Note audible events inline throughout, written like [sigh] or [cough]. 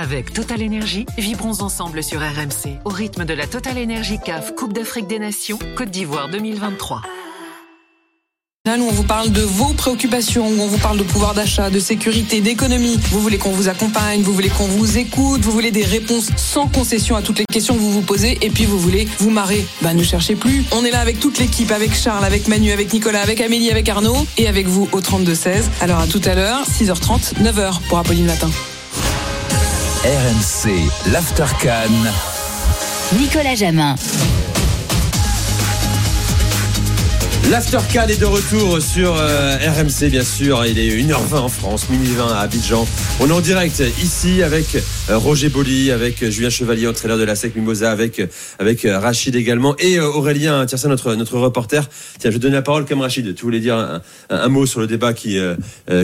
Avec Total Énergie, vibrons ensemble sur RMC au rythme de la Total Énergie CAF Coupe d'Afrique des Nations Côte d'Ivoire 2023. Là, nous, on vous parle de vos préoccupations, on vous parle de pouvoir d'achat, de sécurité, d'économie. Vous voulez qu'on vous accompagne, vous voulez qu'on vous écoute, vous voulez des réponses sans concession à toutes les questions que vous vous posez, et puis vous voulez vous marrer. Bah, ne cherchez plus. On est là avec toute l'équipe, avec Charles, avec Manu, avec Nicolas, avec Amélie, avec Arnaud, et avec vous au 32-16. Alors à tout à l'heure, 6h30, 9h pour Apolline Matin. RMC, l'Aftercan. Nicolas Jamin. L'Aftercan est de retour sur euh, RMC bien sûr, il est 1h20 en France, minuit 20 à Abidjan. On est en direct ici avec euh, Roger Boli, avec euh, Julien Chevalier, entraîneur de la SEC Mimosa, avec, avec Rachid également et Aurélien Tiersin, notre, notre reporter. Tiens, je vais donner la parole comme Rachid. Tu voulais dire un, un mot sur le débat qui,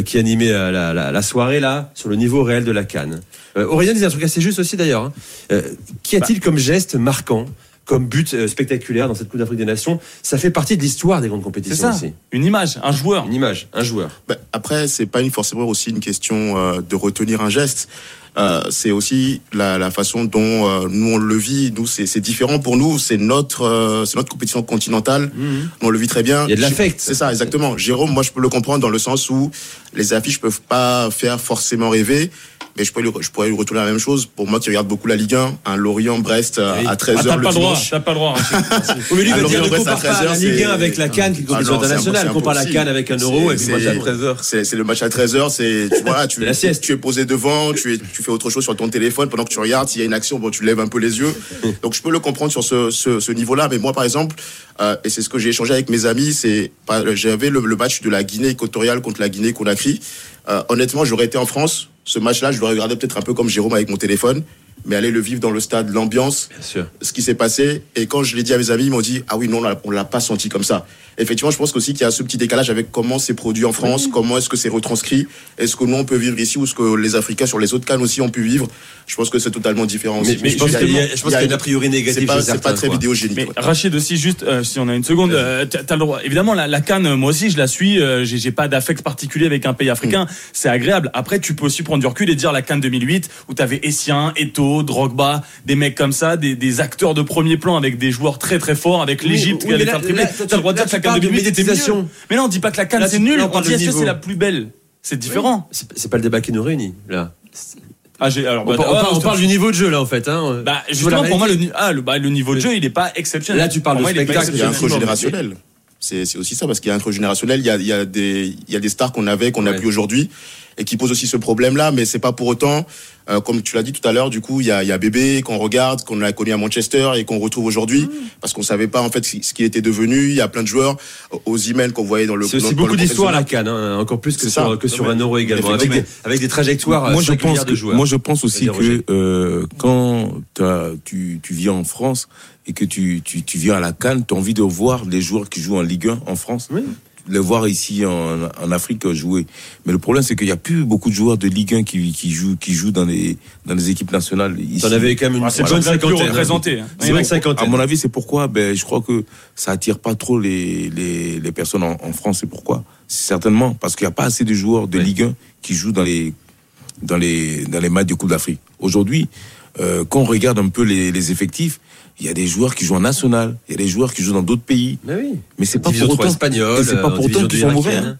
qui animait la, la, la, soirée là, sur le niveau réel de la Cannes. Aurélien disait un truc assez juste aussi d'ailleurs. Hein. Qu'y a-t-il comme geste marquant comme but euh, spectaculaire dans cette Coupe d'Afrique des Nations. Ça fait partie de l'histoire des grandes compétitions ça. Une image, un joueur. Une image, un joueur. Bah, après, c'est pas une, forcément aussi une question euh, de retenir un geste. Euh, c'est aussi la, la, façon dont euh, nous on le vit. Nous, c'est différent pour nous. C'est notre, euh, c'est notre compétition continentale. Mhm. On le vit très bien. Il y a de l'affect. C'est ça, exactement. Jérôme, moi, je peux le comprendre dans le sens où les affiches peuvent pas faire forcément rêver mais je pourrais, lui, je pourrais lui retourner la même chose. Pour moi qui regarde beaucoup la Ligue 1, un Lorient-Brest euh, à 13h ah, le dimanche. T'as pas le droit. [laughs] mais lui, va dire, ne compare pas la Ligue 1 avec la Cannes, qui est une compétition ah internationale. Compare la Cannes avec un euro et puis le match à 13h. C'est le match à 13h, c'est, tu vois, tu, tu es posé devant, tu, es, tu fais autre chose sur ton téléphone pendant que tu regardes. S'il y a une action, bon, tu lèves un peu les yeux. [laughs] Donc je peux le comprendre sur ce, ce, ce niveau-là. Mais moi, par exemple, euh, et c'est ce que j'ai échangé avec mes amis, c'est, j'avais le, le, match de la Guinée équatoriale contre la Guinée-Conakry. Euh, honnêtement, j'aurais été en France, ce match-là, je l'aurais regardé peut-être un peu comme Jérôme avec mon téléphone, mais aller le vivre dans le stade, l'ambiance, ce qui s'est passé. Et quand je l'ai dit à mes amis, ils m'ont dit ah oui non, on l'a pas senti comme ça. Effectivement, je pense aussi qu'il y a ce petit décalage avec comment c'est produit en France, comment est-ce que c'est retranscrit, est-ce que nous on peut vivre ici ou est-ce que les Africains sur les autres cannes aussi ont pu vivre. Je pense que c'est totalement différent. Mais, mais je pense qu'il y, a, une a priori négative. C'est pas, pas très vidéogénique. Mais Rachid aussi, juste euh, si on a une seconde, euh, t'as le droit. Évidemment, la, la canne, moi aussi, je la suis. Euh, j'ai pas d'affect particulier avec un pays africain. Mm. C'est agréable. Après, tu peux aussi prendre du recul et dire la canne 2008 où t'avais Essien, Eto, Drogba, des mecs comme ça, des, des, acteurs de premier plan avec des joueurs très très forts, avec l'Égypte qui allait faire tripler. T'as le droit de dire que la canne 2008 était mieux. Mais là, on dit pas que la canne c'est nul. On dit est-ce que c'est la plus belle C'est différent. C'est pas le débat qui nous réunit là. Ah, alors, on, bah, on, parle du niveau de jeu là en fait. Hein. Bah, justement, pour moi, le, ah, le, bah, le niveau de jeu, il est pas exceptionnel. Là, tu parles de spectacle, il y a un générationnel. C'est aussi ça, parce qu'il y a un générationnel, il y a, il y a des, il y a des stars qu'on avait, qu'on n'a plus aujourd'hui et qui pose aussi ce problème-là. Mais c'est pas pour autant, euh, comme tu l'as dit tout à l'heure, du coup, il y a, y a Bébé qu'on regarde, qu'on a connu à Manchester et qu'on retrouve aujourd'hui mmh. parce qu'on savait pas en fait ce qu'il était devenu. Il y a plein de joueurs aux emails qu'on voyait dans le. C'est aussi beaucoup d'histoires à la Cannes, hein, encore plus que sur, que sur un euro également, avec des, avec des trajectoires moi, je pense de joueurs. Moi, je pense aussi que euh, quand tu, tu viens en France et que tu, tu, tu viens à la Cannes, tu as envie de voir les joueurs qui jouent en Ligue 1 en France? Oui les voir ici en, en, Afrique jouer. Mais le problème, c'est qu'il n'y a plus beaucoup de joueurs de Ligue 1 qui, qui jouent, qui jouent dans les, dans les équipes nationales. Ici. en avais quand même une, ah, bonne cinquantaine. représenté. Hein. Hein. À mon avis, c'est pourquoi, ben, je crois que ça attire pas trop les, les, les personnes en, en France. C'est pourquoi? Certainement, parce qu'il n'y a pas assez de joueurs de Ligue 1 qui jouent dans les, dans les, dans les matchs de Coupe d'Afrique. Aujourd'hui, euh, quand on regarde un peu les, les effectifs, il y a des joueurs qui jouent en national, il y a des joueurs qui jouent dans d'autres pays. Mais oui. Mais c'est pas pour autant. Espagnol, c'est pas pour autant qu'ils sont mauvais. Hein.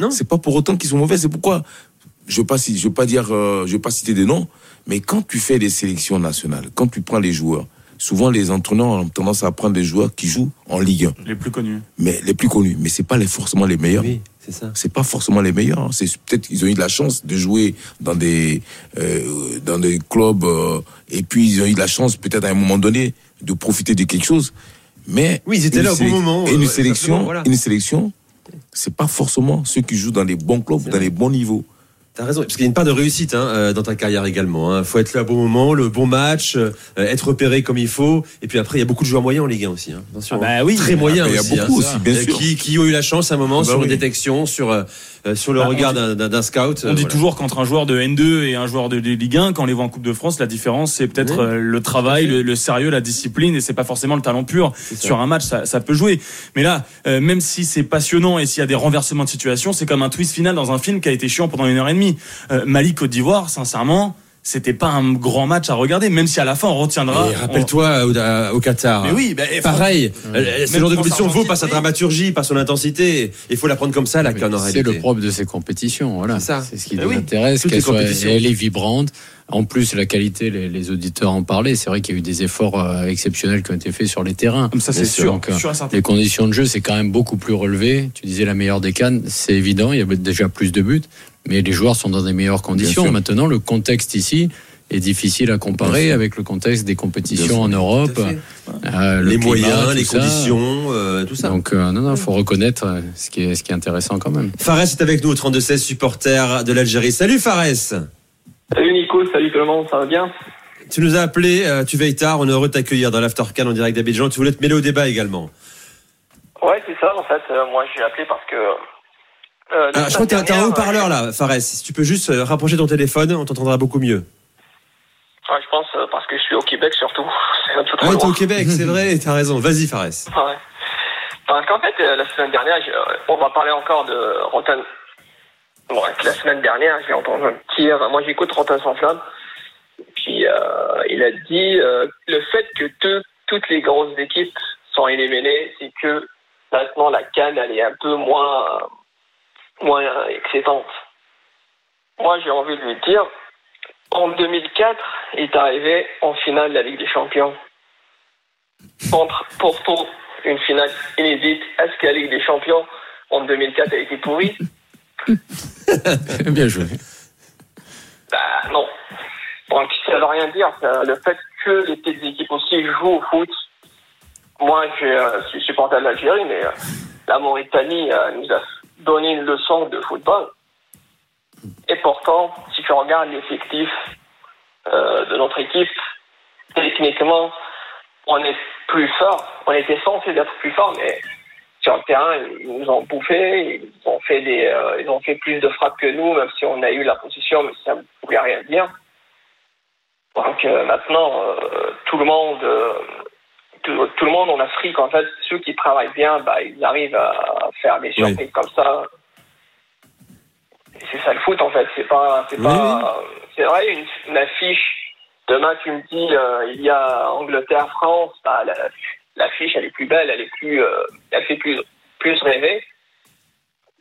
Non. C'est pas pour autant qu'ils sont mauvais. C'est pourquoi? Je veux pas, je veux pas dire, euh, je veux pas citer des noms, mais quand tu fais des sélections nationales, quand tu prends les joueurs, souvent les entraîneurs ont tendance à prendre des joueurs qui jouent en Ligue 1. Les plus connus. Mais les plus connus. Mais c'est pas les, forcément les meilleurs. Oui, c'est ça. C'est pas forcément les meilleurs. Hein. C'est peut-être qu'ils ont eu de la chance de jouer dans des euh, dans des clubs euh, et puis ils ont eu de la chance peut-être à un moment donné de profiter de quelque chose. Mais oui, ils étaient là au bon moment. Et une sélection, une sélection, c'est pas forcément ceux qui jouent dans les bons clubs, dans les bons niveaux. T'as raison, parce qu'il y a une part de réussite hein, euh, dans ta carrière également. Il hein. faut être là au bon moment, le bon match, euh, être repéré comme il faut. Et puis après, il y a beaucoup de joueurs moyens en Ligue 1 aussi. Hein. Ah bah oui, très moyens aussi. Il y a beaucoup aussi, bien euh, sûr. Qui, qui ont eu la chance à un moment bah sur une détection, sur sur le bah, regard d'un scout. On dit toujours qu'entre un joueur de N2 et un joueur de, Ligue 1, quand on les voit en Coupe de France, la différence c'est peut-être le travail, le, sérieux, la discipline, et c'est pas forcément le talent pur. Sur un match, ça, ça peut jouer. Mais là, même si c'est passionnant et s'il y a des renversements de situation, c'est comme un twist final dans un film qui a été chiant pendant une heure et demie. Côte d'Ivoire, sincèrement, c'était pas un grand match à regarder, même si à la fin on retiendra. Rappelle-toi au, Qatar. Mais oui, bah, pareil. Ce genre de compétition vaut par sa dramaturgie, par son intensité. Il faut la prendre comme ça, la canne en C'est le propre de ces compétitions. Voilà. C'est ce qui nous intéresse. Qu'elle soit, elle est vibrante. En plus, la qualité, les, auditeurs en parlaient. C'est vrai qu'il y a eu des efforts euh, exceptionnels qui ont été faits sur les terrains. Comme ça, c'est sûr. les conditions de jeu, c'est quand même beaucoup plus relevé. Tu disais la meilleure des cannes, c'est évident. Il y avait déjà plus de buts, mais les joueurs sont dans des meilleures conditions. Maintenant, le contexte ici, est difficile à comparer avec le contexte des compétitions en Europe. Euh, les moyens, les conditions, euh, tout ça. Donc, non, non, il faut reconnaître ce qui, est, ce qui est intéressant quand même. Fares est avec nous, 32-16, supporter de l'Algérie. Salut Fares Salut Nico, salut tout le monde, ça va bien? Tu nous as appelé, euh, tu veilles tard, on est heureux de t'accueillir dans l'Aftercan en direct d'Abidjan. Tu voulais te mêler au débat également. Ouais, c'est ça, en fait. Euh, moi, j'ai appelé parce que. Euh, ah, je crois que t'as un haut-parleur là, Fares. Si tu peux juste rapprocher ton téléphone, on t'entendra beaucoup mieux. Ouais, je pense parce que je suis au Québec surtout. [laughs] C'est un peu trop ah, t'es au Québec, c'est [laughs] vrai, t'as raison. Vas-y, Fares. Ouais. Parce qu'en fait, la semaine dernière, on va parler encore de Rotten Bon, la semaine dernière, j'ai entendu un tir. Moi, j'écoute Rotin sans flamme. Puis, euh, il a dit euh, le fait que toutes les grosses équipes sont éliminées, c'est que maintenant la canne, elle est un peu moins, Moi, j'ai envie de lui dire en 2004, il est arrivé en finale de la Ligue des Champions. Contre Porto, une finale inédite. Est-ce que la Ligue des Champions en 2004 a été pourrie? [laughs] Bien joué. Bah, non. Donc, ça veut rien dire. Le fait que les petites équipes aussi jouent au foot. Moi, je suis supporter de l'Algérie, mais euh, la Mauritanie euh, nous a donné une leçon de football. Et pourtant, si tu regardes l'effectif euh, de notre équipe, techniquement, on est plus fort. On était censé être plus fort, mais sur le terrain, ils nous ont bouffé, ils ont fait des, euh, ils ont fait plus de frappes que nous, même si on a eu la position, mais ça ne voulait rien dire. Donc euh, maintenant, euh, tout le monde, tout, le monde en Afrique, en fait, ceux qui travaillent bien, bah, ils arrivent à faire des surprises comme ça. C'est ça le foot, en fait. C'est pas, c'est pas, c'est vrai une, affiche. Demain, tu me dis, il y a Angleterre-France, bah, l'affiche, elle est plus belle, elle est plus, euh, elle fait plus, plus rêver.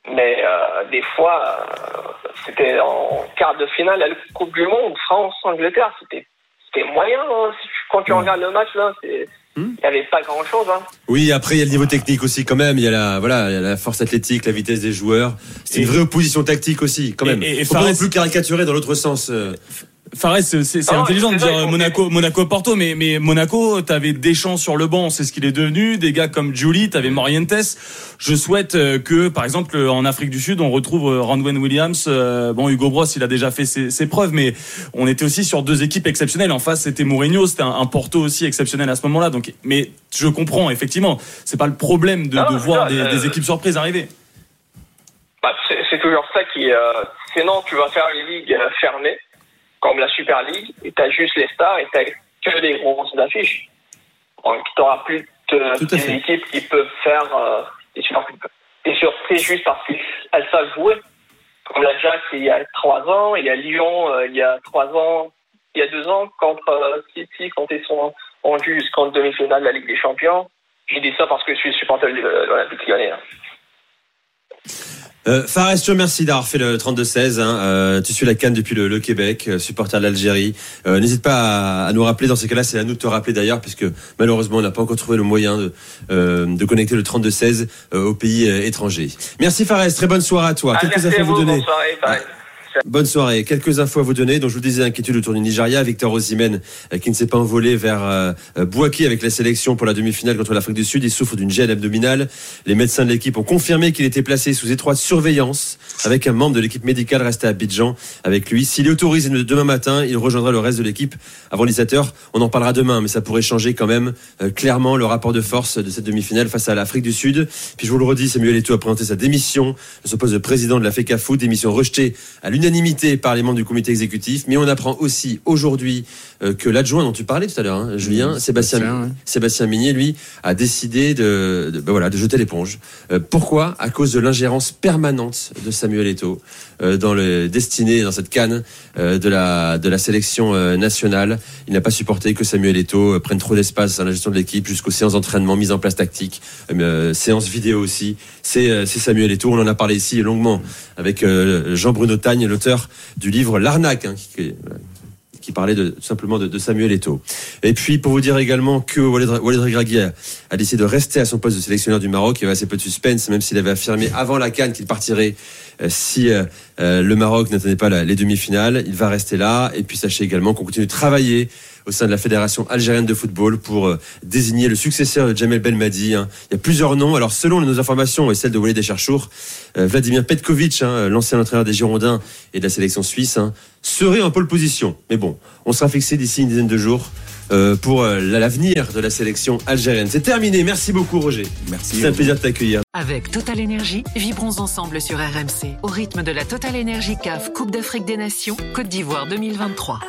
Mais euh, des fois, euh, c'était en quart de finale à la Coupe du Monde, France-Angleterre, c'était c'était moyen. Hein. Quand tu regardes le match, là, hmm. Il n'y avait pas grand chose. Hein. Oui, après il y a le niveau technique aussi quand même. Il y a la voilà, il y a la force athlétique, la vitesse des joueurs. C'est une vraie opposition tactique aussi quand même. Et, et Faut pas non plus caricaturer dans l'autre sens. Fares, c'est ah intelligent de dire Monaco, Monaco, Porto, mais, mais Monaco, t'avais Deschamps sur le banc, c'est ce qu'il est devenu. Des gars comme Julie, t'avais Morientes. Je souhaite euh, que, par exemple, en Afrique du Sud, on retrouve euh, Randwen Williams. Euh, bon, Hugo Bros, il a déjà fait ses, ses, preuves, mais on était aussi sur deux équipes exceptionnelles. En face, c'était Mourinho, c'était un, Porto aussi exceptionnel à ce moment-là. Donc, mais je comprends, effectivement, c'est pas le problème de, de voir des, des, équipes surprises arriver. Bah, c'est toujours ça qui. sinon, tu vas faire une ligue fermée comme la Super League, et tu as juste les stars et tu que des grosses affiches. Donc, tu n'auras plus de, des équipes qui peuvent faire euh, des, surprises juste parce qu'elles savent jouer. Comme la Jax il y a trois ans, il y a Lyon euh, il y a trois ans, il y a deux ans, contre euh, City, quand ils sont en jusqu'en demi-finale de la Ligue des Champions. Je dis ça parce que je suis supporter de l'Olympique lyonnais. Hein. Euh, Fares, je te remercie d'avoir fait le 32-16. Hein. Euh, tu suis la Cannes depuis le, Québec, euh, supporter de l'Algérie. Euh, n'hésite pas à, nous rappeler dans ces cas-là. C'est à nous de te rappeler d'ailleurs, puisque malheureusement, on n'a pas encore trouvé le moyen de, de connecter le 32-16 au pays étranger. Merci Fares, très bonne soirée à toi. Ah, Quelques infos à vous, donner. Bonne soirée, Bonne soirée. Quelques infos à vous donner. Donc je vous disais inquiétude autour du Nigeria. Victor Osimhen euh, qui ne s'est pas envolé vers euh, euh avec la sélection pour la demi-finale contre l'Afrique du Sud. Il souffre d'une gêne abdominale. Les médecins de l'équipe ont confirmé qu'il était placé sous étroite surveillance avec un membre de l'équipe médicale resté à Abidjan avec lui. S'il est autorisé demain matin, il rejoindra le reste de l'équipe avant 17h. On en parlera demain, mais ça pourrait changer quand même clairement le rapport de force de cette demi-finale face à l'Afrique du Sud. Puis je vous le redis, Samuel Eto'o a présenté sa démission de ce poste de président de la FECAFOOT, démission rejetée à l'Union l'unanimité par les membres du comité exécutif, mais on apprend aussi aujourd'hui euh, que l'adjoint dont tu parlais tout à l'heure, hein, Julien, Sébastien, Sébastien Minier, lui, a décidé de, ben voilà, de jeter l'éponge. Euh, pourquoi? À cause de l'ingérence permanente de Samuel Eto'o euh, dans le destiné, dans cette canne de la de la sélection nationale. Il n'a pas supporté que Samuel Eto'o prenne trop d'espace dans la gestion de l'équipe, jusqu'aux séances d'entraînement, mise en place tactique, séances vidéo aussi. C'est Samuel Eto'o. On en a parlé ici longuement avec Jean-Bruno Tagne, l'auteur du livre L'arnaque, hein, qui, qui parlait de, simplement de, Samuel Eto'o. Et puis, pour vous dire également que Walid, Regragui a, décidé de rester à son poste de sélectionneur du Maroc, il y avait assez peu de suspense, même s'il avait affirmé avant la Cannes qu'il partirait euh, si euh, euh, le Maroc n'attendait pas les demi-finales. Il va rester là. Et puis, sachez également qu'on continue de travailler au sein de la Fédération algérienne de football pour désigner le successeur de Jamel Belmadi. Hein. Il y a plusieurs noms. Alors, selon nos informations et celles de Walid Echarchour, Vladimir Petkovic, hein, l'ancien entraîneur des Girondins et de la sélection suisse, hein, serait en pole position. Mais bon, on sera fixé d'ici une dizaine de jours euh, pour euh, l'avenir de la sélection algérienne. C'est terminé. Merci beaucoup, Roger. Merci. C'est un plaisir de t'accueillir. Avec Total Énergie, vibrons ensemble sur RMC au rythme de la Total Énergie CAF Coupe d'Afrique des Nations Côte d'Ivoire 2023.